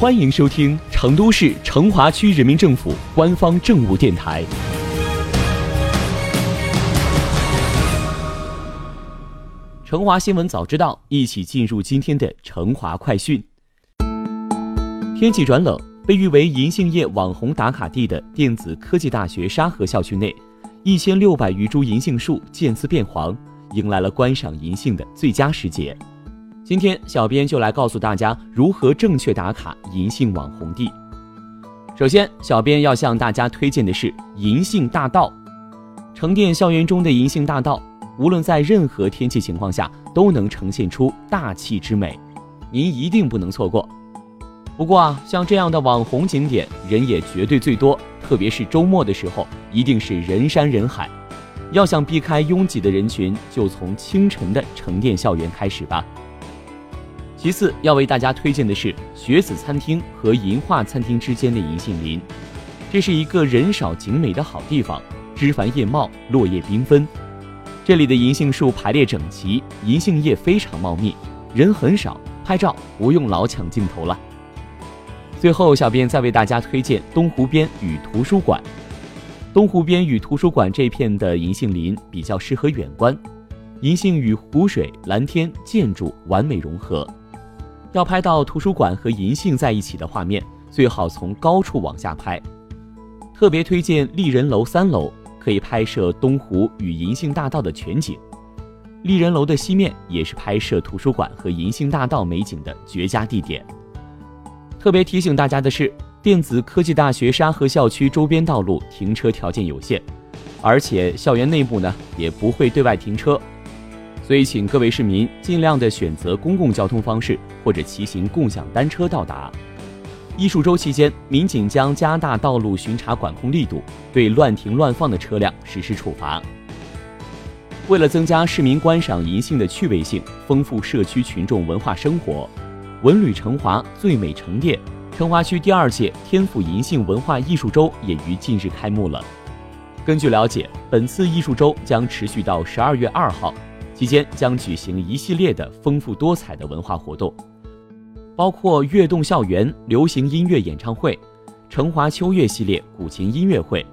欢迎收听成都市成华区人民政府官方政务电台。成华新闻早知道，一起进入今天的成华快讯。天气转冷，被誉为银杏叶网红打卡地的电子科技大学沙河校区内，一千六百余株银杏树渐次变黄，迎来了观赏银杏的最佳时节。今天，小编就来告诉大家如何正确打卡银杏网红地。首先，小编要向大家推荐的是银杏大道。城电校园中的银杏大道，无论在任何天气情况下，都能呈现出大气之美，您一定不能错过。不过啊，像这样的网红景点，人也绝对最多，特别是周末的时候，一定是人山人海。要想避开拥挤的人群，就从清晨的城电校园开始吧。其次要为大家推荐的是学子餐厅和银化餐厅之间的银杏林，这是一个人少景美的好地方，枝繁叶茂，落叶缤纷。这里的银杏树排列整齐，银杏叶非常茂密，人很少，拍照不用老抢镜头了。最后，小编再为大家推荐东湖边与图书馆。东湖边与图书馆这片的银杏林比较适合远观，银杏与湖水、蓝天、建筑完美融合。要拍到图书馆和银杏在一起的画面，最好从高处往下拍。特别推荐丽人楼三楼，可以拍摄东湖与银杏大道的全景。丽人楼的西面也是拍摄图书馆和银杏大道美景的绝佳地点。特别提醒大家的是，电子科技大学沙河校区周边道路停车条件有限，而且校园内部呢也不会对外停车。所以，请各位市民尽量的选择公共交通方式或者骑行共享单车到达。艺术周期间，民警将加大道路巡查管控力度，对乱停乱放的车辆实施处罚。为了增加市民观赏银杏的趣味性，丰富社区群众文化生活，文旅成华最美城店成华区第二届天府银杏文化艺术周也于近日开幕了。根据了解，本次艺术周将持续到十二月二号。期间将举行一系列的丰富多彩的文化活动，包括悦动校园流行音乐演唱会、成华秋月系列古琴音乐会、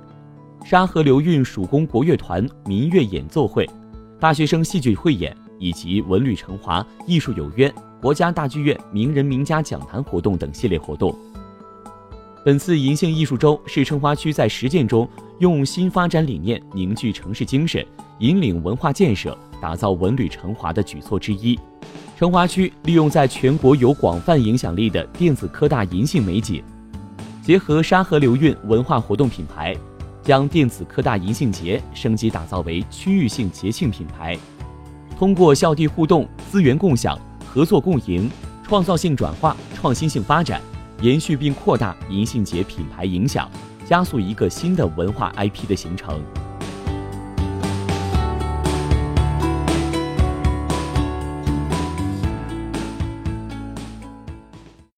沙河流韵蜀宫国乐团民乐演奏会、大学生戏剧汇演以及文旅成华艺术有约国家大剧院名人名家讲坛活动等系列活动。本次银杏艺术周是成华区在实践中用新发展理念凝聚城市精神，引领文化建设。打造文旅成华的举措之一，成华区利用在全国有广泛影响力的电子科大银杏美景，结合沙河流韵文化活动品牌，将电子科大银杏节升级打造为区域性节庆品牌。通过校地互动、资源共享、合作共赢、创造性转化、创新性发展，延续并扩大银杏节品牌影响，加速一个新的文化 IP 的形成。